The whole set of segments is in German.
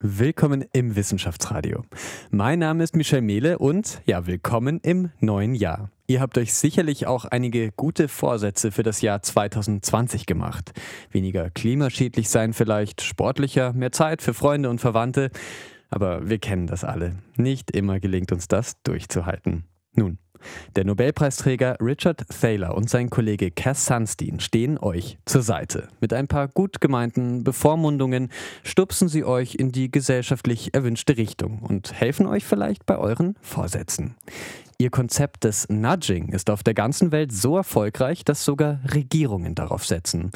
Willkommen im Wissenschaftsradio. Mein Name ist Michel Mehle und ja, willkommen im neuen Jahr. Ihr habt euch sicherlich auch einige gute Vorsätze für das Jahr 2020 gemacht. Weniger klimaschädlich sein vielleicht, sportlicher, mehr Zeit für Freunde und Verwandte. Aber wir kennen das alle. Nicht immer gelingt uns das durchzuhalten. Nun, der Nobelpreisträger Richard Thaler und sein Kollege Cass Sunstein stehen euch zur Seite. Mit ein paar gut gemeinten Bevormundungen stupsen sie euch in die gesellschaftlich erwünschte Richtung und helfen euch vielleicht bei euren Vorsätzen. Ihr Konzept des Nudging ist auf der ganzen Welt so erfolgreich, dass sogar Regierungen darauf setzen.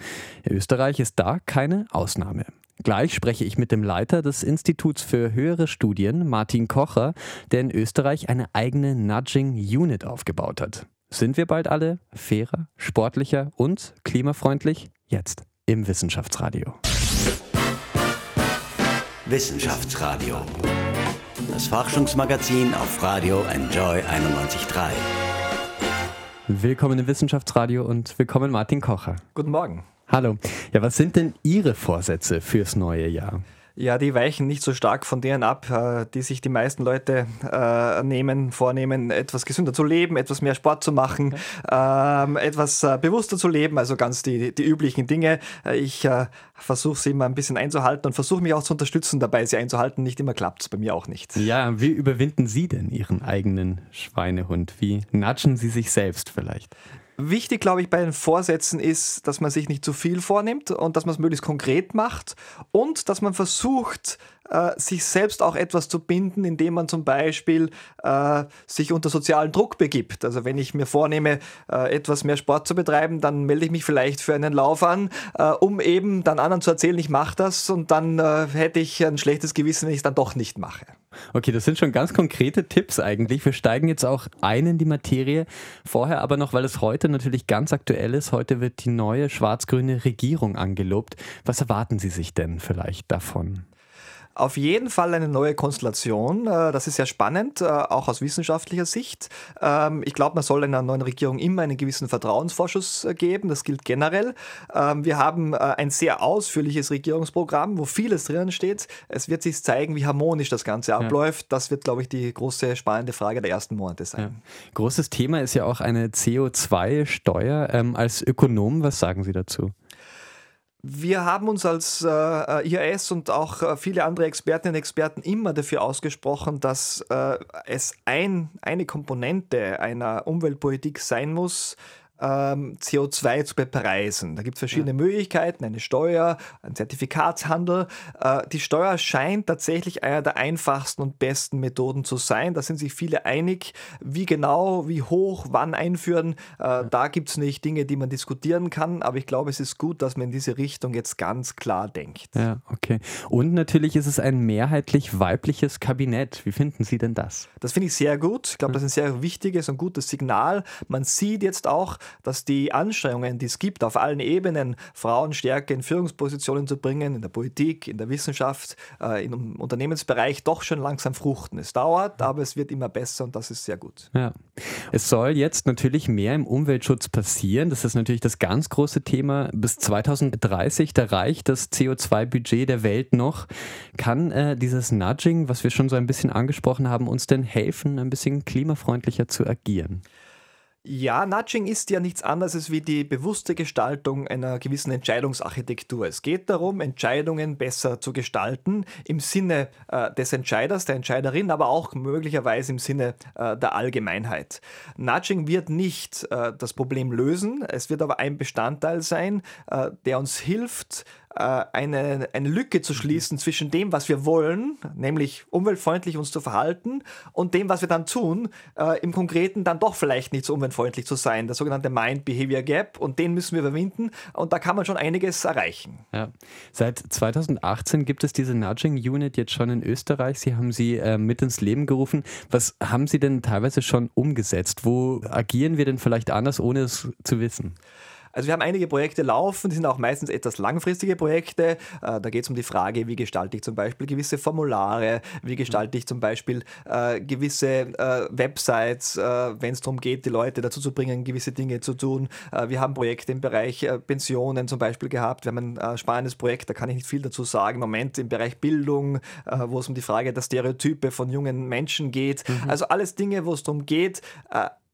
Österreich ist da keine Ausnahme. Gleich spreche ich mit dem Leiter des Instituts für höhere Studien, Martin Kocher, der in Österreich eine eigene Nudging Unit aufgebaut hat. Sind wir bald alle fairer, sportlicher und klimafreundlich? Jetzt im Wissenschaftsradio. Wissenschaftsradio. Das Forschungsmagazin auf Radio Enjoy 91.3. Willkommen im Wissenschaftsradio und willkommen Martin Kocher. Guten Morgen. Hallo. Ja, was sind denn Ihre Vorsätze fürs neue Jahr? Ja, die weichen nicht so stark von denen ab, äh, die sich die meisten Leute äh, nehmen, vornehmen, etwas gesünder zu leben, etwas mehr Sport zu machen, ähm, etwas äh, bewusster zu leben, also ganz die, die üblichen Dinge. Äh, ich äh, versuche sie immer ein bisschen einzuhalten und versuche mich auch zu unterstützen dabei, sie einzuhalten. Nicht immer klappt es, bei mir auch nicht. Ja, wie überwinden Sie denn Ihren eigenen Schweinehund? Wie natschen Sie sich selbst vielleicht? Wichtig, glaube ich, bei den Vorsätzen ist, dass man sich nicht zu viel vornimmt und dass man es möglichst konkret macht und dass man versucht, äh, sich selbst auch etwas zu binden, indem man zum Beispiel äh, sich unter sozialen Druck begibt. Also wenn ich mir vornehme, äh, etwas mehr Sport zu betreiben, dann melde ich mich vielleicht für einen Lauf an, äh, um eben dann anderen zu erzählen, ich mache das und dann äh, hätte ich ein schlechtes Gewissen, wenn ich es dann doch nicht mache. Okay, das sind schon ganz konkrete Tipps eigentlich. Wir steigen jetzt auch ein in die Materie. Vorher aber noch, weil es heute natürlich ganz aktuell ist. Heute wird die neue schwarz-grüne Regierung angelobt. Was erwarten Sie sich denn vielleicht davon? Auf jeden Fall eine neue Konstellation. Äh, das ist sehr spannend, äh, auch aus wissenschaftlicher Sicht. Ähm, ich glaube, man soll einer neuen Regierung immer einen gewissen Vertrauensvorschuss äh, geben. Das gilt generell. Ähm, wir haben ein sehr ausführliches Regierungsprogramm, wo vieles drinnen steht. Es wird sich zeigen, wie harmonisch das Ganze abläuft. Das wird, glaube ich, die große spannende Frage der ersten Monate sein. Ja. Großes Thema ist ja auch eine CO2-Steuer. Ähm, als Ökonom, was sagen Sie dazu? Wir haben uns als äh, IAS und auch äh, viele andere Expertinnen und Experten immer dafür ausgesprochen, dass äh, es ein, eine Komponente einer Umweltpolitik sein muss, ähm, CO2 zu bepreisen. Da gibt es verschiedene ja. Möglichkeiten, eine Steuer, ein Zertifikatshandel. Äh, die Steuer scheint tatsächlich einer der einfachsten und besten Methoden zu sein. Da sind sich viele einig. Wie genau, wie hoch, wann einführen, äh, ja. da gibt es nicht Dinge, die man diskutieren kann. Aber ich glaube, es ist gut, dass man in diese Richtung jetzt ganz klar denkt. Ja, okay. Und natürlich ist es ein mehrheitlich weibliches Kabinett. Wie finden Sie denn das? Das finde ich sehr gut. Ich glaube, das ist ein sehr wichtiges und gutes Signal. Man sieht jetzt auch, dass die Anstrengungen, die es gibt, auf allen Ebenen Frauen stärker in Führungspositionen zu bringen, in der Politik, in der Wissenschaft, äh, im Unternehmensbereich, doch schon langsam fruchten. Es dauert, aber es wird immer besser und das ist sehr gut. Ja. Es soll jetzt natürlich mehr im Umweltschutz passieren. Das ist natürlich das ganz große Thema. Bis 2030, da reicht das CO2-Budget der Welt noch. Kann äh, dieses Nudging, was wir schon so ein bisschen angesprochen haben, uns denn helfen, ein bisschen klimafreundlicher zu agieren? Ja, Nudging ist ja nichts anderes wie die bewusste Gestaltung einer gewissen Entscheidungsarchitektur. Es geht darum, Entscheidungen besser zu gestalten im Sinne äh, des Entscheiders, der Entscheiderin, aber auch möglicherweise im Sinne äh, der Allgemeinheit. Nudging wird nicht äh, das Problem lösen, es wird aber ein Bestandteil sein, äh, der uns hilft, eine, eine Lücke zu schließen zwischen dem, was wir wollen, nämlich umweltfreundlich uns zu verhalten, und dem, was wir dann tun, äh, im Konkreten dann doch vielleicht nicht so umweltfreundlich zu sein. Das sogenannte Mind-Behavior Gap. Und den müssen wir überwinden. Und da kann man schon einiges erreichen. Ja. Seit 2018 gibt es diese Nudging Unit jetzt schon in Österreich. Sie haben sie äh, mit ins Leben gerufen. Was haben Sie denn teilweise schon umgesetzt? Wo agieren wir denn vielleicht anders, ohne es zu wissen? Also wir haben einige Projekte laufen, die sind auch meistens etwas langfristige Projekte. Äh, da geht es um die Frage, wie gestalte ich zum Beispiel gewisse Formulare, wie gestalte ich zum Beispiel äh, gewisse äh, Websites, äh, wenn es darum geht, die Leute dazu zu bringen, gewisse Dinge zu tun. Wir haben Projekte im Bereich Pensionen zum Beispiel gehabt. Wir haben ein spannendes Projekt, da kann ich nicht viel dazu sagen. Im Moment im Bereich Bildung, wo es um die Frage der Stereotype von jungen Menschen geht. Mhm. Also alles Dinge, wo es darum geht,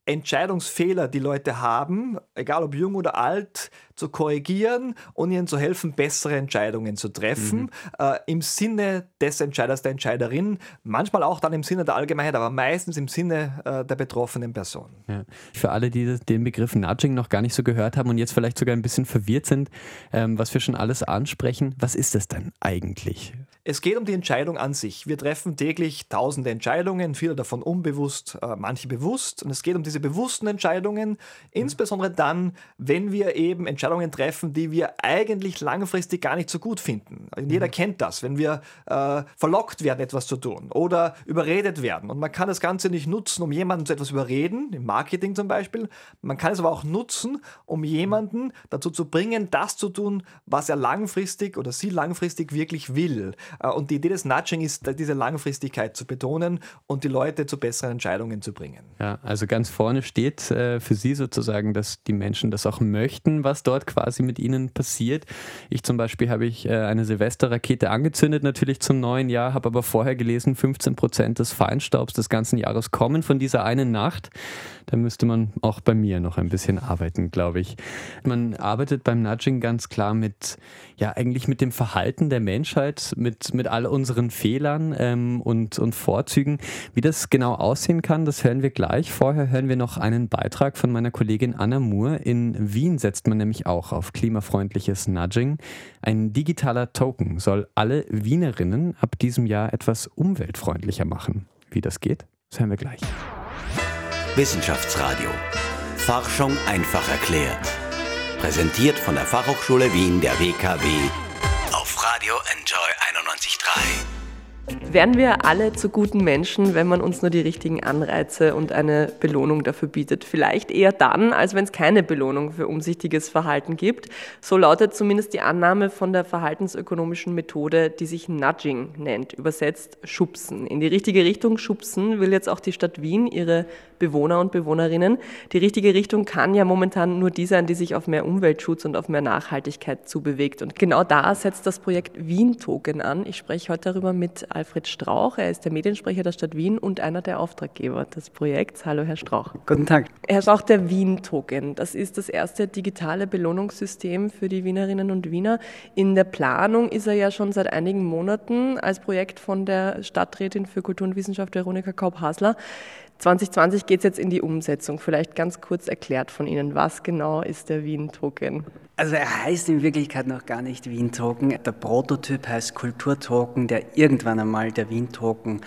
Entscheidungsfehler, die Leute haben, egal ob jung oder alt, zu korrigieren und ihnen zu helfen, bessere Entscheidungen zu treffen, mhm. äh, im Sinne des Entscheiders, der Entscheiderin, manchmal auch dann im Sinne der Allgemeinheit, aber meistens im Sinne äh, der betroffenen Person. Ja. Für alle, die den Begriff Nudging noch gar nicht so gehört haben und jetzt vielleicht sogar ein bisschen verwirrt sind, ähm, was wir schon alles ansprechen, was ist das denn eigentlich? Es geht um die Entscheidung an sich. Wir treffen täglich tausende Entscheidungen, viele davon unbewusst, äh, manche bewusst. Und es geht um diese bewussten Entscheidungen, insbesondere dann, wenn wir eben Entscheidungen treffen, die wir eigentlich langfristig gar nicht so gut finden. Jeder mhm. kennt das, wenn wir äh, verlockt werden, etwas zu tun oder überredet werden. Und man kann das Ganze nicht nutzen, um jemanden zu etwas überreden, im Marketing zum Beispiel. Man kann es aber auch nutzen, um jemanden dazu zu bringen, das zu tun, was er langfristig oder sie langfristig wirklich will. Äh, und die Idee des Nudging ist, diese Langfristigkeit zu betonen und die Leute zu besseren Entscheidungen zu bringen. Ja, also ganz vorne steht äh, für Sie sozusagen, dass die Menschen das auch möchten, was dort quasi mit ihnen passiert. Ich zum Beispiel habe ich äh, eine Silvesterrakete angezündet, natürlich zum neuen Jahr, habe aber vorher gelesen, 15 Prozent des Feinstaubs des ganzen Jahres kommen von dieser einen Nacht. Da müsste man auch bei mir noch ein bisschen arbeiten, glaube ich. Man arbeitet beim Nudging ganz klar mit, ja, eigentlich mit dem Verhalten der Menschheit, mit, mit all unseren Fehlern ähm, und, und Vorzügen. Wie das genau aussehen kann, das hören wir gleich. Vorher hören wir noch einen Beitrag von meiner Kollegin Anna Moore. In Wien setzt man nämlich auch auf klimafreundliches Nudging. Ein digitaler Token soll alle Wienerinnen ab diesem Jahr etwas umweltfreundlicher machen. Wie das geht, das hören wir gleich. Wissenschaftsradio. Forschung einfach erklärt. Präsentiert von der Fachhochschule Wien der WKW auf Radio Enjoy 91.3. Werden wir alle zu guten Menschen, wenn man uns nur die richtigen Anreize und eine Belohnung dafür bietet? Vielleicht eher dann, als wenn es keine Belohnung für umsichtiges Verhalten gibt. So lautet zumindest die Annahme von der verhaltensökonomischen Methode, die sich Nudging nennt, übersetzt Schubsen. In die richtige Richtung schubsen will jetzt auch die Stadt Wien ihre Bewohner und Bewohnerinnen. Die richtige Richtung kann ja momentan nur die sein, die sich auf mehr Umweltschutz und auf mehr Nachhaltigkeit zubewegt. Und genau da setzt das Projekt Wien Token an. Ich spreche heute darüber mit Alfred Strauch. Er ist der Mediensprecher der Stadt Wien und einer der Auftraggeber des Projekts. Hallo, Herr Strauch. Guten Tag. Herr Strauch, der Wien-Token, das ist das erste digitale Belohnungssystem für die Wienerinnen und Wiener. In der Planung ist er ja schon seit einigen Monaten als Projekt von der Stadträtin für Kultur und Wissenschaft Veronika Kaup-Hasler. 2020 geht es jetzt in die Umsetzung. Vielleicht ganz kurz erklärt von Ihnen, was genau ist der Wien-Token? Also er heißt in Wirklichkeit noch gar nicht Wien-Token. Der Prototyp heißt Kultur-Token, der irgendwann einmal der Wien-Token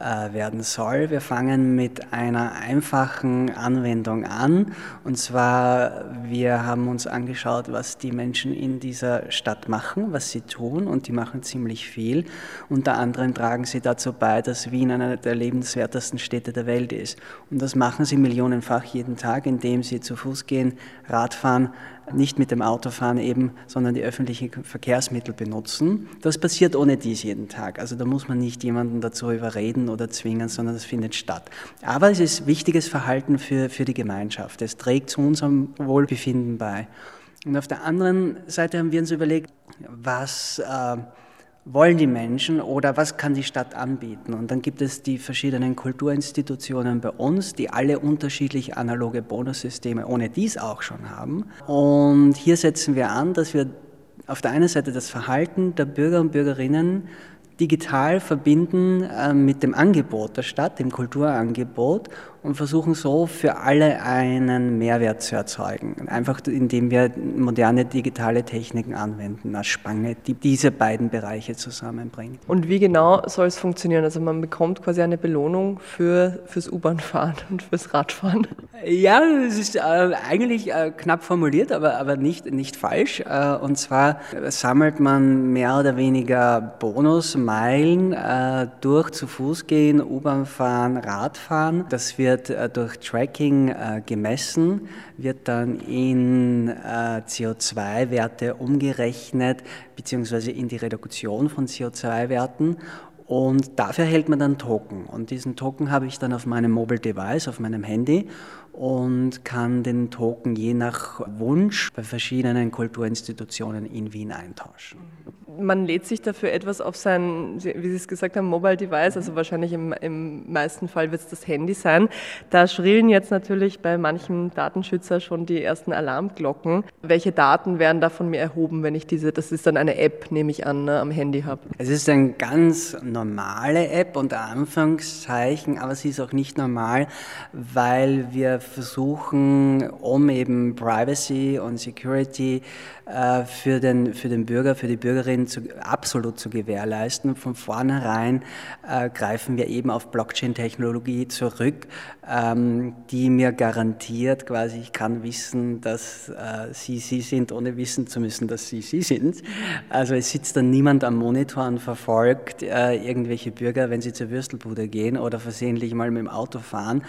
äh, werden soll. Wir fangen mit einer einfachen Anwendung an. Und zwar, wir haben uns angeschaut, was die Menschen in dieser Stadt machen, was sie tun. Und die machen ziemlich viel. Unter anderem tragen sie dazu bei, dass Wien eine der lebenswertesten Städte der Welt ist. Und das machen sie millionenfach jeden Tag, indem sie zu Fuß gehen, Radfahren, nicht mit dem Auto fahren eben, sondern die öffentlichen Verkehrsmittel benutzen. Das passiert ohne dies jeden Tag. Also da muss man nicht jemanden dazu überreden oder zwingen, sondern das findet statt. Aber es ist wichtiges Verhalten für, für die Gemeinschaft. Es trägt zu unserem Wohlbefinden bei. Und auf der anderen Seite haben wir uns überlegt, was äh, wollen die Menschen oder was kann die Stadt anbieten? Und dann gibt es die verschiedenen Kulturinstitutionen bei uns, die alle unterschiedliche analoge Bonussysteme ohne dies auch schon haben. Und hier setzen wir an, dass wir auf der einen Seite das Verhalten der Bürger und Bürgerinnen digital verbinden äh, mit dem Angebot der Stadt, dem Kulturangebot und versuchen so für alle einen Mehrwert zu erzeugen. Einfach indem wir moderne digitale Techniken anwenden als Spange, die diese beiden Bereiche zusammenbringen. Und wie genau soll es funktionieren? Also man bekommt quasi eine Belohnung für, fürs U-Bahn-Fahren und fürs Radfahren. Ja, es ist äh, eigentlich äh, knapp formuliert, aber, aber nicht, nicht falsch. Äh, und zwar sammelt man mehr oder weniger Bonusmeilen äh, durch zu Fuß gehen, U-Bahn fahren, Radfahren. Das wird wird äh, durch Tracking äh, gemessen, wird dann in äh, CO2-Werte umgerechnet, beziehungsweise in die Reduktion von CO2-Werten. Und dafür hält man dann Token. Und diesen Token habe ich dann auf meinem Mobile Device, auf meinem Handy und kann den Token je nach Wunsch bei verschiedenen Kulturinstitutionen in Wien eintauschen man lädt sich dafür etwas auf sein, wie Sie es gesagt haben, Mobile Device, also wahrscheinlich im, im meisten Fall wird es das Handy sein. Da schrillen jetzt natürlich bei manchen Datenschützer schon die ersten Alarmglocken. Welche Daten werden da von mir erhoben, wenn ich diese, das ist dann eine App, nehme ich an, ne, am Handy habe? Es ist eine ganz normale App unter Anführungszeichen, aber sie ist auch nicht normal, weil wir versuchen, um eben Privacy und Security äh, für den, für den Bürger, für die Bürgerin zu, absolut zu gewährleisten. Von vornherein äh, greifen wir eben auf Blockchain-Technologie zurück, ähm, die mir garantiert quasi, ich kann wissen, dass äh, Sie Sie sind, ohne wissen zu müssen, dass Sie Sie sind. Also es sitzt dann niemand am Monitor und verfolgt äh, irgendwelche Bürger, wenn sie zur Würstelbude gehen oder versehentlich mal mit dem Auto fahren,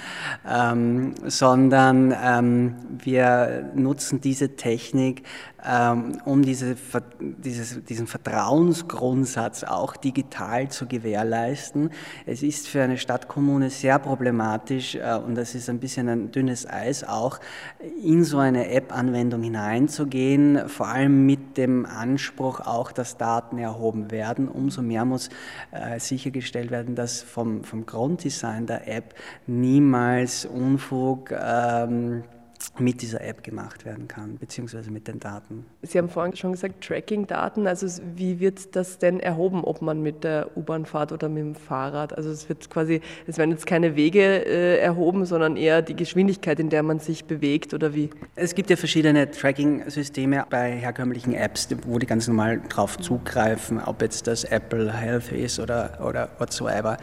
ähm, sondern ähm, wir nutzen diese Technik, ähm, um diese, dieses, diesen Vertrauensgrundsatz auch digital zu gewährleisten. Es ist für eine Stadtkommune sehr problematisch äh, und das ist ein bisschen ein dünnes Eis auch, in so eine App-Anwendung hineinzugehen, vor allem mit dem Anspruch auch, dass Daten erhoben werden. Umso mehr muss äh, sichergestellt werden, dass vom, vom Grunddesign der App niemals Unfug ähm, mit dieser App gemacht werden kann, beziehungsweise mit den Daten. Sie haben vorhin schon gesagt, Tracking-Daten, also wie wird das denn erhoben, ob man mit der U-Bahn fährt oder mit dem Fahrrad? Also es wird quasi, es werden jetzt keine Wege äh, erhoben, sondern eher die Geschwindigkeit, in der man sich bewegt oder wie? Es gibt ja verschiedene Tracking-Systeme bei herkömmlichen Apps, wo die ganz normal drauf zugreifen, ob jetzt das Apple Health ist oder, oder whatsoever.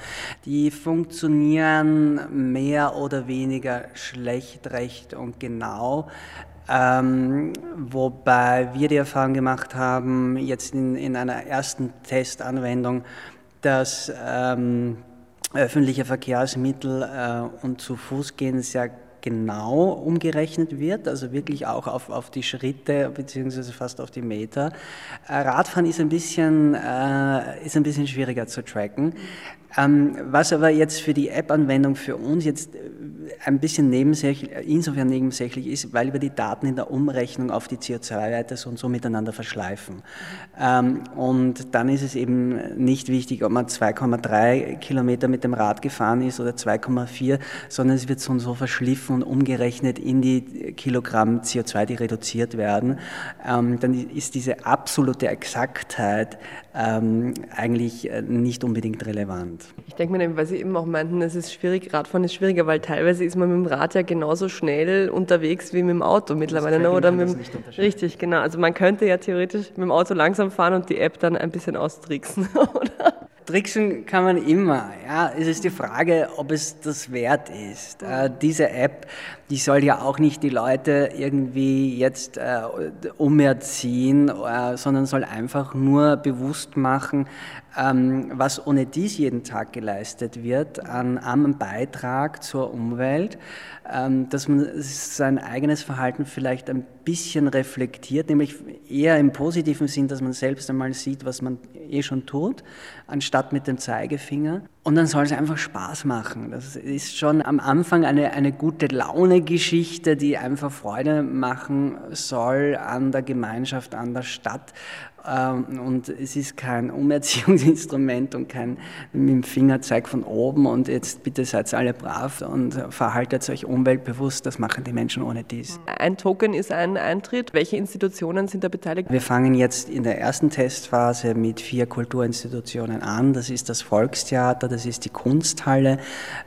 Die funktionieren mehr oder weniger schlecht, recht und genau genau. Ähm, wobei wir die Erfahrung gemacht haben, jetzt in, in einer ersten Testanwendung, dass ähm, öffentliche Verkehrsmittel äh, und zu Fuß gehen sehr genau umgerechnet wird, also wirklich auch auf, auf die Schritte beziehungsweise fast auf die Meter. Äh, Radfahren ist ein bisschen, äh, ist ein bisschen schwieriger zu tracken. Ähm, was aber jetzt für die App-Anwendung für uns jetzt äh, ein bisschen nebensächlich, insofern nebensächlich ist, weil wir die Daten in der Umrechnung auf die CO2-Werte so und so miteinander verschleifen. Ähm, und dann ist es eben nicht wichtig, ob man 2,3 Kilometer mit dem Rad gefahren ist oder 2,4, sondern es wird so und so verschliffen und umgerechnet in die Kilogramm CO2, die reduziert werden. Ähm, dann ist diese absolute Exaktheit eigentlich äh, nicht unbedingt relevant. Ich denke mir, weil Sie eben auch meinten, es ist schwierig, Radfahren ist schwieriger, weil teilweise ist man mit dem Rad ja genauso schnell unterwegs wie mit dem Auto mittlerweile. Ne? Oder mit dem, richtig, genau. Also man könnte ja theoretisch mit dem Auto langsam fahren und die App dann ein bisschen austricksen, oder? Tricksen kann man immer. Ja. Es ist die Frage, ob es das wert ist. Äh, diese App, die soll ja auch nicht die Leute irgendwie jetzt äh, umerziehen, äh, sondern soll einfach nur bewusst machen, was ohne dies jeden Tag geleistet wird an, am Beitrag zur Umwelt, ähm, dass man sein eigenes Verhalten vielleicht ein bisschen reflektiert, nämlich eher im positiven Sinn, dass man selbst einmal sieht, was man eh schon tut, anstatt mit dem Zeigefinger. Und dann soll es einfach Spaß machen. Das ist schon am Anfang eine, eine gute Laune-Geschichte, die einfach Freude machen soll an der Gemeinschaft, an der Stadt. Ähm, und es ist kein Umerziehungsinstrument und kein mit dem Fingerzeig von oben und jetzt bitte seid alle brav und verhaltet euch umweltbewusst. Das machen die Menschen ohne dies. Ein Token ist ein Eintritt. Welche Institutionen sind da beteiligt? Wir fangen jetzt in der ersten Testphase mit vier Kulturinstitutionen an. Das ist das Volkstheater, das ist die Kunsthalle,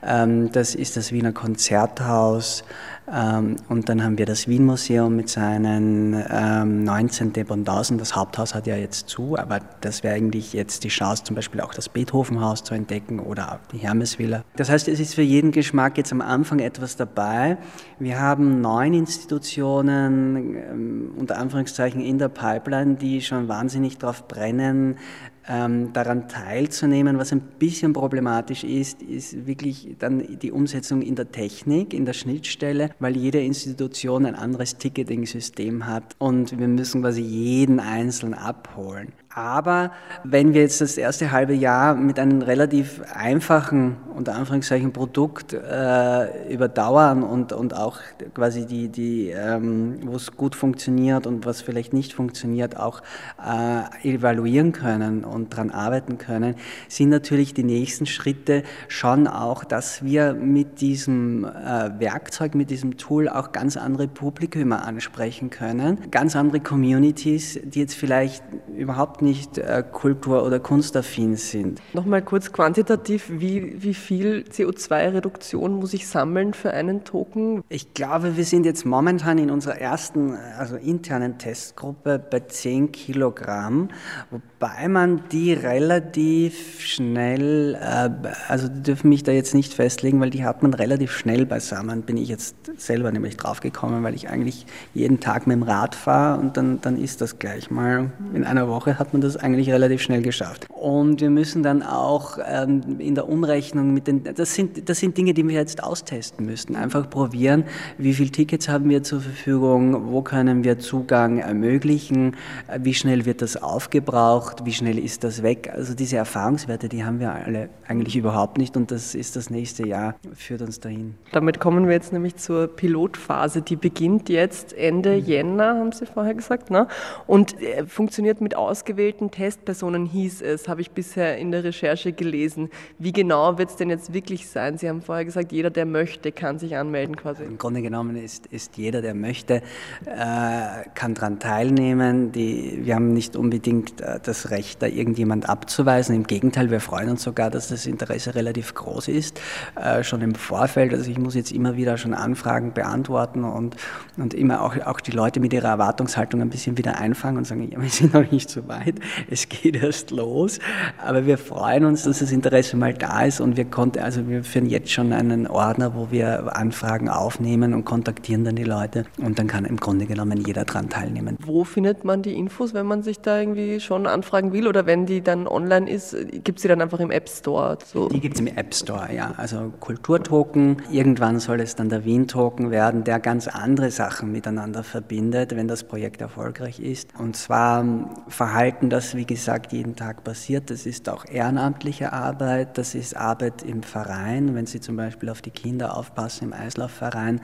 ähm, das ist das Wiener Konzerthaus, und dann haben wir das Wien-Museum mit seinen ähm, 19 Dependancen. Das Haupthaus hat ja jetzt zu, aber das wäre eigentlich jetzt die Chance, zum Beispiel auch das Beethovenhaus zu entdecken oder die Hermesvilla. Das heißt, es ist für jeden Geschmack jetzt am Anfang etwas dabei. Wir haben neun Institutionen, ähm, unter Anführungszeichen, in der Pipeline, die schon wahnsinnig darauf brennen, ähm, daran teilzunehmen. Was ein bisschen problematisch ist, ist wirklich dann die Umsetzung in der Technik, in der Schnittstelle, weil jede Institution ein anderes Ticketing-System hat und wir müssen quasi jeden einzeln abholen. Aber wenn wir jetzt das erste halbe Jahr mit einem relativ einfachen, unter Anführungszeichen, Produkt äh, überdauern und, und auch quasi die, die ähm, wo es gut funktioniert und was vielleicht nicht funktioniert, auch äh, evaluieren können und daran arbeiten können, sind natürlich die nächsten Schritte schon auch, dass wir mit diesem äh, Werkzeug, mit diesem Tool auch ganz andere Publikum ansprechen können, ganz andere Communities, die jetzt vielleicht überhaupt nicht äh, kultur- oder kunstaffin sind. Nochmal kurz quantitativ, wie, wie viel CO2-Reduktion muss ich sammeln für einen Token? Ich glaube, wir sind jetzt momentan in unserer ersten, also internen Testgruppe bei 10 Kilogramm, wobei man die relativ schnell, äh, also die dürfen mich da jetzt nicht festlegen, weil die hat man relativ schnell beisammen, bin ich jetzt selber nämlich draufgekommen, weil ich eigentlich jeden Tag mit dem Rad fahre und dann, dann ist das gleich mal, in einer Woche hat man das eigentlich relativ schnell geschafft. Und wir müssen dann auch ähm, in der Umrechnung mit den, das sind, das sind Dinge, die wir jetzt austesten müssten. Einfach probieren, wie viele Tickets haben wir zur Verfügung, wo können wir Zugang ermöglichen, wie schnell wird das aufgebraucht, wie schnell ist das weg. Also diese Erfahrungswerte, die haben wir alle eigentlich überhaupt nicht und das ist das nächste Jahr, führt uns dahin. Damit kommen wir jetzt nämlich zur Pilotphase, die beginnt jetzt Ende mhm. Jänner, haben Sie vorher gesagt, ne? und äh, funktioniert mit ausgewählten Testpersonen, hieß es, habe ich bisher in der Recherche gelesen. Wie genau wird es denn jetzt wirklich sein? Sie haben vorher gesagt, jeder, der möchte, kann sich anmelden quasi. Im Grunde genommen ist, ist jeder, der möchte, äh, kann daran teilnehmen. Die, wir haben nicht unbedingt äh, das Recht, da irgendjemand abzuweisen. Im Gegenteil, wir freuen uns sogar, dass das Interesse relativ groß ist, äh, schon im Vorfeld. Also ich muss jetzt immer wieder schon Anfragen beantworten und, und immer auch, auch die Leute mit ihrer Erwartungshaltung ein bisschen wieder einfangen und sagen, ja, wir sind noch nicht so weit, es geht erst los. Aber wir freuen uns, dass das Interesse mal da ist und wir konnten, also wir führen jetzt schon einen Ordner, wo wir Anfragen aufnehmen und kontaktieren dann die Leute und dann kann im Grunde genommen jeder daran teilnehmen. Wo findet man die Infos, wenn man sich da irgendwie schon anfragen will oder wenn die dann online ist, gibt es die dann einfach im App Store? So? Die gibt es im App Store, ja. Also Kulturtoken, irgendwann soll es dann der Wien-Token werden, der ganz andere Sachen miteinander verbindet, wenn das Projekt erfolgreich ist. Und zwar Verhalten, das wie gesagt jeden Tag passiert, das ist auch ehrenamtliche Arbeit, das ist Arbeit im Verein. Wenn Sie zum Beispiel auf die Kinder aufpassen im Eislaufverein,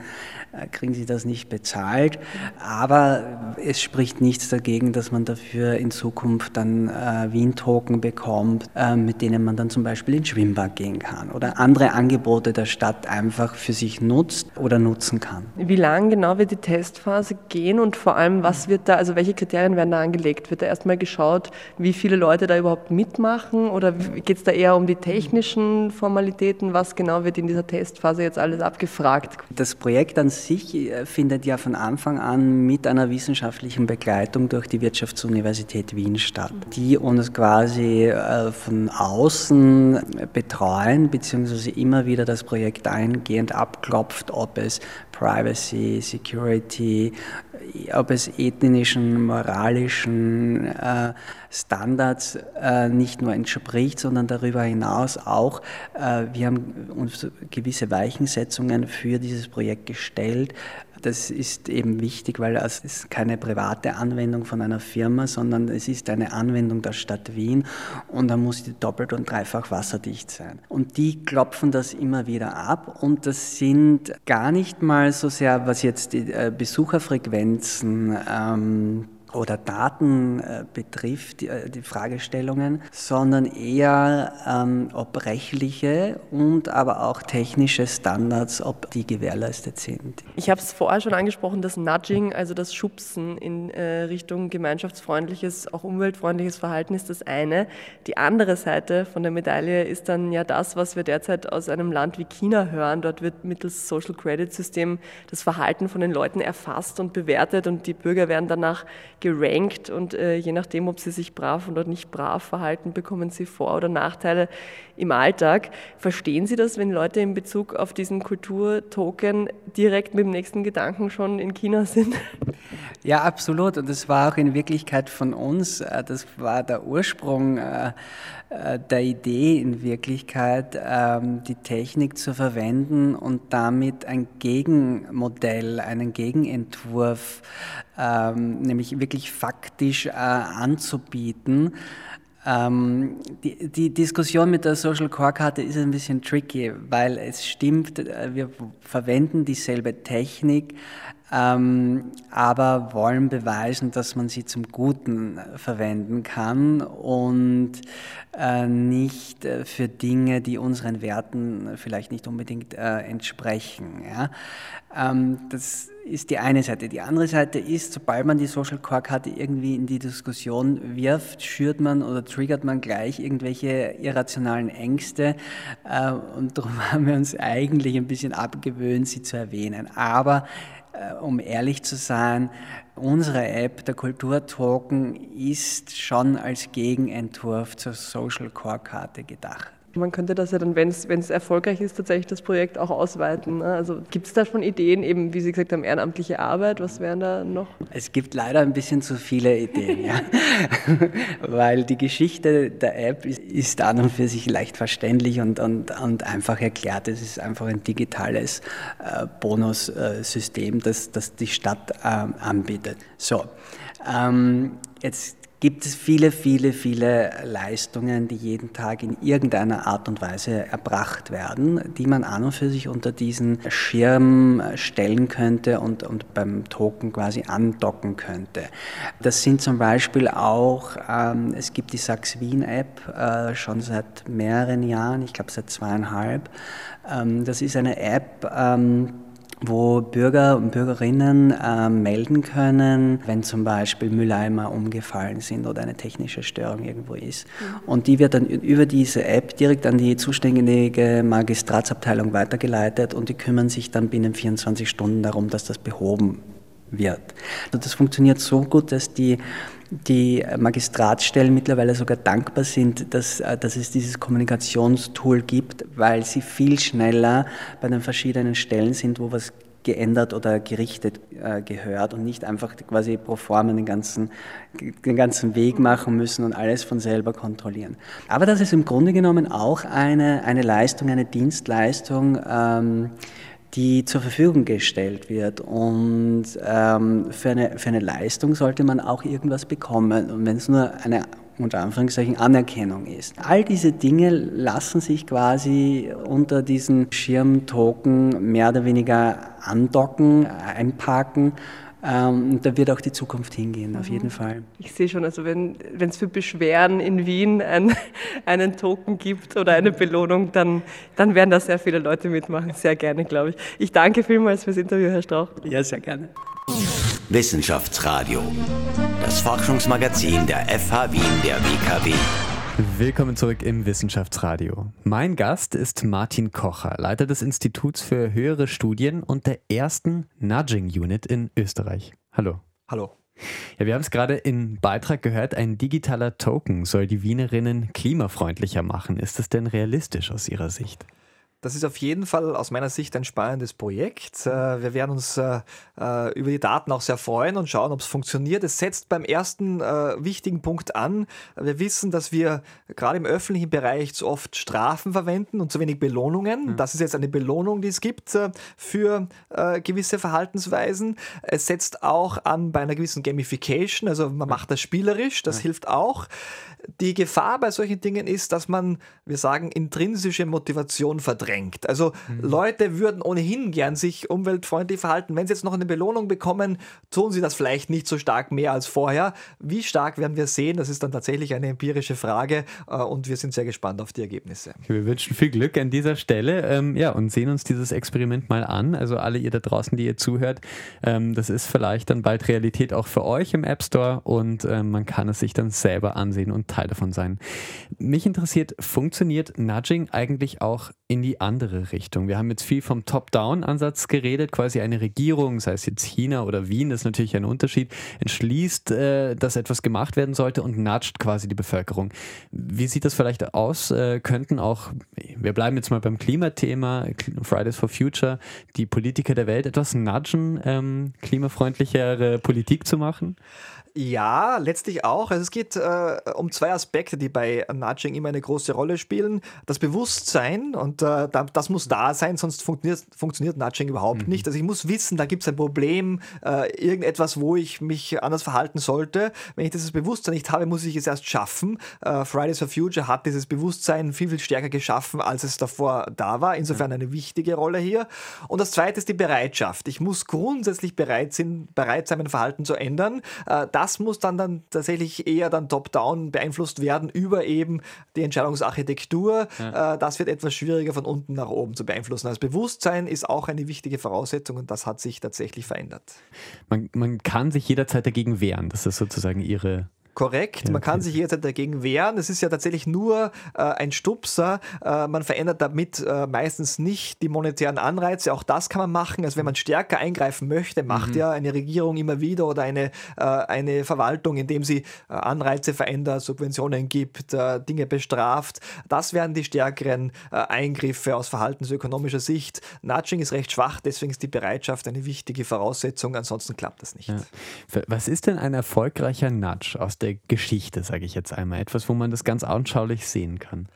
äh, kriegen Sie das nicht bezahlt. Aber es spricht nichts dagegen, dass man dafür in Zukunft dann äh, Wien-Token bekommt, äh, mit denen man dann zum Beispiel ins Schwimmbad gehen kann oder andere Angebote der Stadt einfach für sich nutzt oder nutzen kann. Wie lange genau wird die Testphase gehen und vor allem, was wird da, also welche Kriterien werden da angelegt? Wird da erstmal geschaut, wie viele Leute da überhaupt mitmachen oder geht es da eher um die technischen Formalitäten? Was genau wird in dieser Testphase jetzt alles abgefragt? Das Projekt an sich äh, findet ja von Anfang an mit einer wissenschaftlichen Begleitung durch die Wirtschaftsuniversität Wien statt, die uns quasi äh, von außen betreuen, beziehungsweise immer wieder das Projekt eingehend abklopft, ob es Privacy, Security, ob es ethnischen, moralischen äh, Standards äh, nicht nur entspricht, sondern darüber hinaus auch, äh, wir haben uns gewisse Weichensetzungen für dieses Projekt gestellt, das ist eben wichtig, weil es ist keine private Anwendung von einer Firma, sondern es ist eine Anwendung der Stadt Wien und da muss die doppelt und dreifach wasserdicht sein. Und die klopfen das immer wieder ab und das sind gar nicht mal so sehr, was jetzt die äh, Besucherfrequenzen ähm, oder Daten äh, betrifft, die, äh, die, Fragestellungen, sondern eher, ähm, ob rechtliche und aber auch technische Standards, ob die gewährleistet sind. Ich habe es vorher schon angesprochen, das Nudging, also das Schubsen in äh, Richtung gemeinschaftsfreundliches, auch umweltfreundliches Verhalten ist das eine. Die andere Seite von der Medaille ist dann ja das, was wir derzeit aus einem Land wie China hören. Dort wird mittels Social Credit System das Verhalten von den Leuten erfasst und bewertet und die Bürger werden danach gerankt und äh, je nachdem, ob sie sich brav oder nicht brav verhalten, bekommen sie Vor- oder Nachteile im Alltag. Verstehen Sie das, wenn Leute in Bezug auf diesen Kulturtoken direkt mit dem nächsten Gedanken schon in China sind? Ja, absolut. Und das war auch in Wirklichkeit von uns, äh, das war der Ursprung äh, äh, der Idee in Wirklichkeit, ähm, die Technik zu verwenden und damit ein Gegenmodell, einen Gegenentwurf, ähm, nämlich wirklich faktisch anzubieten. Ähm, die, die, Diskussion mit der Social Core Karte ist ein bisschen tricky, weil es stimmt, wir verwenden dieselbe Technik, ähm, aber wollen beweisen, dass man sie zum Guten verwenden kann und äh, nicht äh, für Dinge, die unseren Werten vielleicht nicht unbedingt äh, entsprechen. Ja? Ähm, das ist die eine Seite. Die andere Seite ist, sobald man die Social Core Karte irgendwie in die Diskussion wirft, schürt man oder triggert man gleich irgendwelche irrationalen Ängste. Äh, und darum haben wir uns eigentlich ein bisschen abgewöhnt, sie zu erwähnen. Aber äh, um ehrlich zu sein, unsere App, der Kulturtoken, ist schon als Gegenentwurf zur Social Core Karte gedacht. Man könnte das ja dann, wenn es erfolgreich ist, tatsächlich das Projekt auch ausweiten. Ne? Also gibt es da schon Ideen, eben wie Sie gesagt haben, ehrenamtliche Arbeit? Was wären da noch? Es gibt leider ein bisschen zu viele Ideen, ja. weil die Geschichte der App ist, ist, an und für sich leicht verständlich und, und, und einfach erklärt. Es ist einfach ein digitales äh, Bonussystem, das, das die Stadt äh, anbietet. So, ähm, jetzt gibt es viele, viele, viele Leistungen, die jeden Tag in irgendeiner Art und Weise erbracht werden, die man an und für sich unter diesen Schirm stellen könnte und, und beim Token quasi andocken könnte. Das sind zum Beispiel auch, ähm, es gibt die Sachs Wien App äh, schon seit mehreren Jahren, ich glaube seit zweieinhalb. Ähm, das ist eine App, ähm, wo Bürger und Bürgerinnen äh, melden können, wenn zum Beispiel Mülleimer umgefallen sind oder eine technische Störung irgendwo ist. Mhm. Und die wird dann über diese App direkt an die zuständige Magistratsabteilung weitergeleitet und die kümmern sich dann binnen 24 Stunden darum, dass das behoben wird. Also das funktioniert so gut, dass die die Magistratsstellen mittlerweile sogar dankbar sind, dass, äh, dass es dieses Kommunikationstool gibt, weil sie viel schneller bei den verschiedenen Stellen sind, wo was geändert oder gerichtet äh, gehört und nicht einfach quasi pro forma den ganzen, den ganzen Weg machen müssen und alles von selber kontrollieren. Aber das ist im Grunde genommen auch eine, eine Leistung, eine Dienstleistung, ähm, die zur Verfügung gestellt wird. Und ähm, für, eine, für eine Leistung sollte man auch irgendwas bekommen. Und wenn es nur eine unter Anführungszeichen Anerkennung ist. All diese Dinge lassen sich quasi unter diesen Schirmtoken mehr oder weniger andocken, einparken ähm, da wird auch die Zukunft hingehen, auf jeden mhm. Fall. Ich sehe schon, also wenn es für Beschwerden in Wien ein, einen Token gibt oder eine Belohnung, dann, dann werden da sehr viele Leute mitmachen. Sehr gerne, glaube ich. Ich danke vielmals fürs Interview, Herr Strauch. Ja, sehr gerne. Wissenschaftsradio, das Forschungsmagazin der FH Wien der WKW. Willkommen zurück im Wissenschaftsradio. Mein Gast ist Martin Kocher, Leiter des Instituts für höhere Studien und der ersten Nudging Unit in Österreich. Hallo. Hallo. Ja, wir haben es gerade im Beitrag gehört, ein digitaler Token soll die Wienerinnen klimafreundlicher machen. Ist das denn realistisch aus Ihrer Sicht? Das ist auf jeden Fall aus meiner Sicht ein spannendes Projekt. Äh, wir werden uns äh, äh, über die Daten auch sehr freuen und schauen, ob es funktioniert. Es setzt beim ersten wichtigen Punkt an. Wir wissen, dass wir gerade im öffentlichen Bereich zu oft Strafen verwenden und zu wenig Belohnungen. Mhm. Das ist jetzt eine Belohnung, die es gibt für gewisse Verhaltensweisen. Es setzt auch an bei einer gewissen Gamification, also man macht das spielerisch, das hilft auch. Die Gefahr bei solchen Dingen ist, dass man, wir sagen, intrinsische Motivation verdrängt. Also mhm. Leute würden ohnehin gern sich umweltfreundlich verhalten. Wenn sie jetzt noch eine Belohnung bekommen, tun sie das vielleicht nicht so stark mehr als vorher. Wie stark werden wir sehen? Das ist dann tatsächlich eine empirische Frage äh, und wir sind sehr gespannt auf die Ergebnisse. Wir wünschen viel Glück an dieser Stelle ähm, ja, und sehen uns dieses Experiment mal an. Also alle ihr da draußen, die ihr zuhört, ähm, das ist vielleicht dann bald Realität auch für euch im App Store und ähm, man kann es sich dann selber ansehen und Teil davon sein. Mich interessiert, funktioniert Nudging eigentlich auch in die andere Richtung. Wir haben jetzt viel vom Top-Down-Ansatz geredet, quasi eine Regierung, sei es jetzt China oder Wien, das ist natürlich ein Unterschied, entschließt, äh, dass etwas gemacht werden sollte und natscht quasi die Bevölkerung. Wie sieht das vielleicht aus? Äh, könnten auch, wir bleiben jetzt mal beim Klimathema, Fridays for Future, die Politiker der Welt etwas nudgen, ähm, klimafreundlichere Politik zu machen? Ja, letztlich auch. Also es geht äh, um zwei Aspekte, die bei Nudging immer eine große Rolle spielen. Das Bewusstsein, und äh, das muss da sein, sonst funktioniert, funktioniert Nudging überhaupt mhm. nicht. Also ich muss wissen, da gibt es ein Problem, äh, irgendetwas, wo ich mich anders verhalten sollte. Wenn ich dieses Bewusstsein nicht habe, muss ich es erst schaffen. Äh, Fridays for Future hat dieses Bewusstsein viel, viel stärker geschaffen, als es davor da war. Insofern eine wichtige Rolle hier. Und das zweite ist die Bereitschaft. Ich muss grundsätzlich bereit, sein, bereit sein, mein Verhalten zu ändern. Äh, das muss dann, dann tatsächlich eher dann top-down beeinflusst werden über eben die Entscheidungsarchitektur. Ja. Äh, das wird etwas schwieriger von unten nach oben zu beeinflussen. Das Bewusstsein ist auch eine wichtige Voraussetzung und das hat sich tatsächlich verändert. Man, man kann sich jederzeit dagegen wehren. Das ist sozusagen Ihre Korrekt, man kann sich jederzeit dagegen wehren. Es ist ja tatsächlich nur äh, ein Stupser. Äh, man verändert damit äh, meistens nicht die monetären Anreize. Auch das kann man machen. Also wenn man stärker eingreifen möchte, macht mhm. ja eine Regierung immer wieder oder eine, äh, eine Verwaltung, indem sie äh, Anreize verändert, Subventionen gibt, äh, Dinge bestraft. Das wären die stärkeren Eingriffe aus verhaltensökonomischer Sicht. Nudging ist recht schwach, deswegen ist die Bereitschaft eine wichtige Voraussetzung. Ansonsten klappt das nicht. Ja. Was ist denn ein erfolgreicher Nudge aus der Geschichte, sage ich jetzt einmal. Etwas, wo man das ganz anschaulich sehen kann.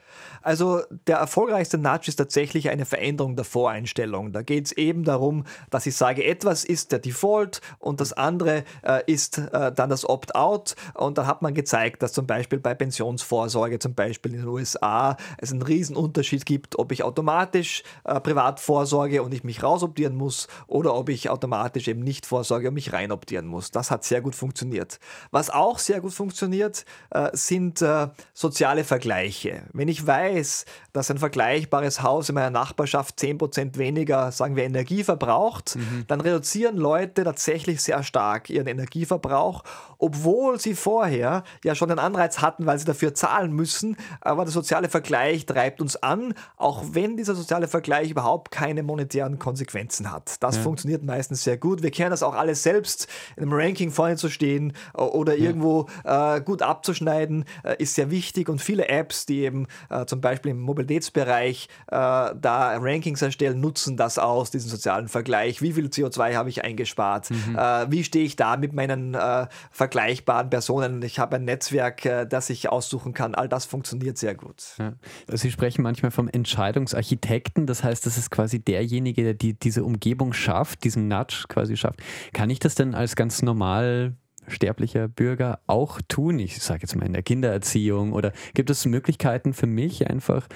Also der erfolgreichste Nudge ist tatsächlich eine Veränderung der Voreinstellung. Da geht es eben darum, dass ich sage, etwas ist der Default und das andere äh, ist äh, dann das Opt-out. Und dann hat man gezeigt, dass zum Beispiel bei Pensionsvorsorge, zum Beispiel in den USA, es einen riesen Unterschied gibt, ob ich automatisch äh, privat vorsorge und ich mich rausoptieren muss oder ob ich automatisch eben nicht vorsorge und mich reinoptieren muss. Das hat sehr gut funktioniert. Was auch sehr gut funktioniert, äh, sind äh, soziale Vergleiche. Wenn ich weiß, dass ein vergleichbares Haus in meiner Nachbarschaft 10% weniger, sagen wir, Energie verbraucht, mhm. dann reduzieren Leute tatsächlich sehr stark ihren Energieverbrauch, obwohl sie vorher ja schon einen Anreiz hatten, weil sie dafür zahlen müssen. Aber der soziale Vergleich treibt uns an, auch wenn dieser soziale Vergleich überhaupt keine monetären Konsequenzen hat. Das ja. funktioniert meistens sehr gut. Wir kennen das auch alles selbst, in einem Ranking vorne zu stehen oder irgendwo äh, gut abzuschneiden, äh, ist sehr wichtig. Und viele Apps, die eben äh, zum Beispiel im Mobilitätsbereich äh, da Rankings erstellen, nutzen das aus, diesen sozialen Vergleich. Wie viel CO2 habe ich eingespart? Mhm. Äh, wie stehe ich da mit meinen äh, vergleichbaren Personen? Ich habe ein Netzwerk, das ich aussuchen kann. All das funktioniert sehr gut. Ja. Sie sprechen manchmal vom Entscheidungsarchitekten. Das heißt, das ist quasi derjenige, der die, diese Umgebung schafft, diesen Nudge quasi schafft. Kann ich das denn als ganz normal sterblicher Bürger auch tun? Ich sage jetzt mal in der Kindererziehung oder gibt es Möglichkeiten für mich einfach,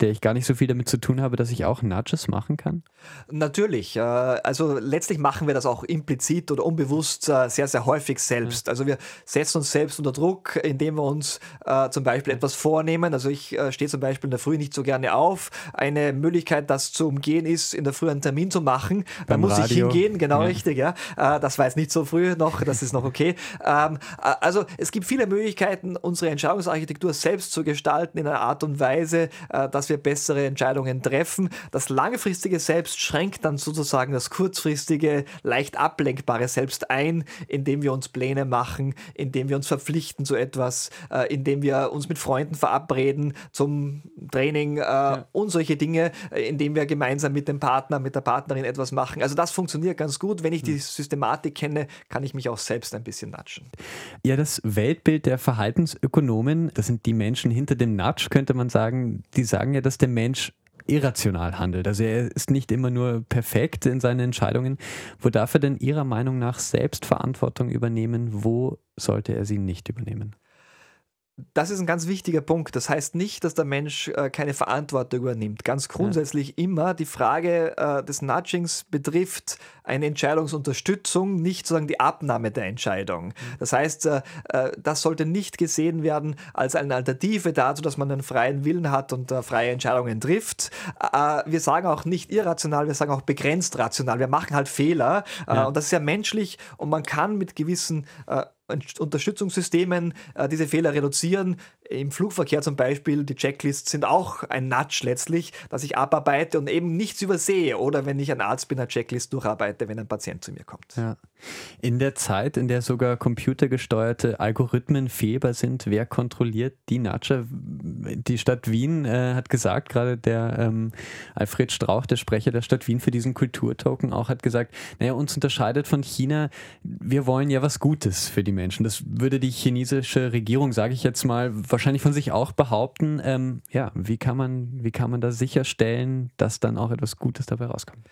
der ich gar nicht so viel damit zu tun habe, dass ich auch Nudges machen kann? Natürlich. Äh, also letztlich machen wir das auch implizit oder unbewusst äh, sehr, sehr häufig selbst. Also wir setzen uns selbst unter Druck, indem wir uns äh, zum Beispiel etwas vornehmen. Also ich stehe zum Beispiel in der Früh nicht so gerne auf. Eine Möglichkeit, das zu umgehen, ist, in der Früh einen Termin zu machen. Dann muss Radio. ich hingehen, genau ja. richtig. Ja. Das war jetzt nicht so früh noch, das ist noch okay. Ähm, also es gibt viele Möglichkeiten, unsere Entscheidungsarchitektur selbst zu gestalten in einer Art und Weise, dass wir bessere Entscheidungen treffen. Das langfristige Selbst schränkt dann sozusagen das kurzfristige, leicht ablenkbare Selbst ein, indem wir uns Pläne machen, indem wir uns verpflichten zu etwas, äh, indem wir uns mit Freunden verabreden zum Training äh, ja. und solche Dinge, äh, indem wir gemeinsam mit dem Partner, mit der Partnerin etwas machen. Also das funktioniert ganz gut. Wenn ich die hm. Systematik kenne, kann ich mich auch selbst ein bisschen natschen. Ja, das Weltbild der Verhaltensökonomen, das sind die Menschen hinter dem Natsch, könnte man sagen, die sagen ja, dass der Mensch irrational handelt. Also er ist nicht immer nur perfekt in seinen Entscheidungen. Wo darf er denn Ihrer Meinung nach selbst Verantwortung übernehmen? Wo sollte er sie nicht übernehmen? Das ist ein ganz wichtiger Punkt. Das heißt nicht, dass der Mensch äh, keine Verantwortung übernimmt. Ganz grundsätzlich ja. immer die Frage äh, des Nudgings betrifft eine Entscheidungsunterstützung, nicht sozusagen die Abnahme der Entscheidung. Mhm. Das heißt, äh, äh, das sollte nicht gesehen werden als eine Alternative dazu, dass man einen freien Willen hat und äh, freie Entscheidungen trifft. Äh, wir sagen auch nicht irrational, wir sagen auch begrenzt rational. Wir machen halt Fehler ja. und das ist ja menschlich und man kann mit gewissen Unterstützungssystemen äh, diese Fehler reduzieren. im Flugverkehr zum Beispiel, die Checklists sind auch ein Nudge letztlich, dass ich abarbeite und eben nichts übersehe. Oder wenn ich ein Arzt bin, eine Checklist durcharbeite, wenn ein Patient zu mir kommt. Ja. In der Zeit, in der sogar computergesteuerte Algorithmen fehlbar sind, wer kontrolliert die Nudger? Die Stadt Wien äh, hat gesagt, gerade der ähm, Alfred Strauch, der Sprecher der Stadt Wien für diesen Kulturtoken, auch hat gesagt, naja, uns unterscheidet von China, wir wollen ja was Gutes für die Menschen. Das würde die chinesische Regierung, sage ich jetzt mal, wahrscheinlich von sich auch behaupten. Ähm, ja, wie kann man, wie kann man da sicherstellen, dass dann auch etwas Gutes dabei rauskommt?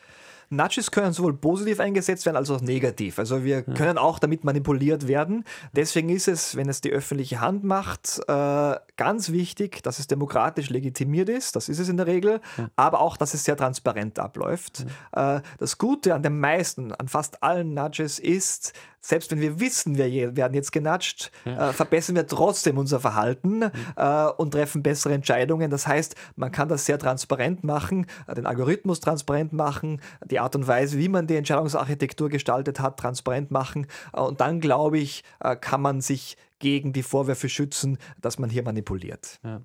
Nudges können sowohl positiv eingesetzt werden als auch negativ. Also wir können auch damit manipuliert werden. Deswegen ist es, wenn es die öffentliche Hand macht, äh, ganz wichtig, dass es demokratisch legitimiert ist. Das ist es in der Regel. Aber auch, dass es sehr transparent abläuft. Äh, das Gute an den meisten, an fast allen Nudges ist, selbst wenn wir wissen, wir werden jetzt genatscht, ja. äh, verbessern wir trotzdem unser Verhalten mhm. äh, und treffen bessere Entscheidungen. Das heißt, man kann das sehr transparent machen, äh, den Algorithmus transparent machen, die Art und Weise, wie man die Entscheidungsarchitektur gestaltet hat, transparent machen. Äh, und dann, glaube ich, äh, kann man sich gegen die Vorwürfe schützen, dass man hier manipuliert. Ja.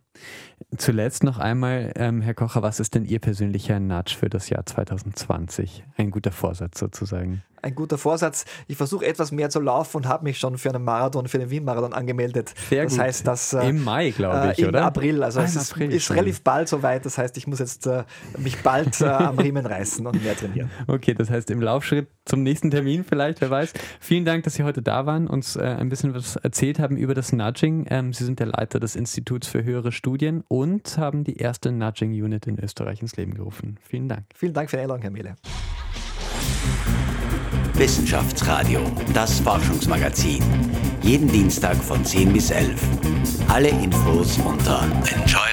Zuletzt noch einmal, ähm, Herr Kocher, was ist denn Ihr persönlicher Nudge für das Jahr 2020? Ein guter Vorsatz sozusagen. Ein guter Vorsatz. Ich versuche etwas mehr zu laufen und habe mich schon für einen Marathon, für den Wien-Marathon angemeldet. Sehr das gut. heißt, dass äh, im Mai, glaube ich, äh, im oder? April. Also ah, es ist, April ist relativ bald soweit. Das heißt, ich muss jetzt äh, mich bald äh, am Riemen reißen und mehr trainieren. Okay, das heißt im Laufschritt zum nächsten Termin vielleicht, wer weiß. Vielen Dank, dass Sie heute da waren, uns äh, ein bisschen was erzählt haben über das Nudging. Ähm, Sie sind der Leiter des Instituts für höhere Studien und haben die erste Nudging-Unit in Österreich ins Leben gerufen. Vielen Dank. Vielen Dank für die Einladung, Herr Mehle. Wissenschaftsradio, das Forschungsmagazin. Jeden Dienstag von 10 bis 11. Alle Infos unter enjoy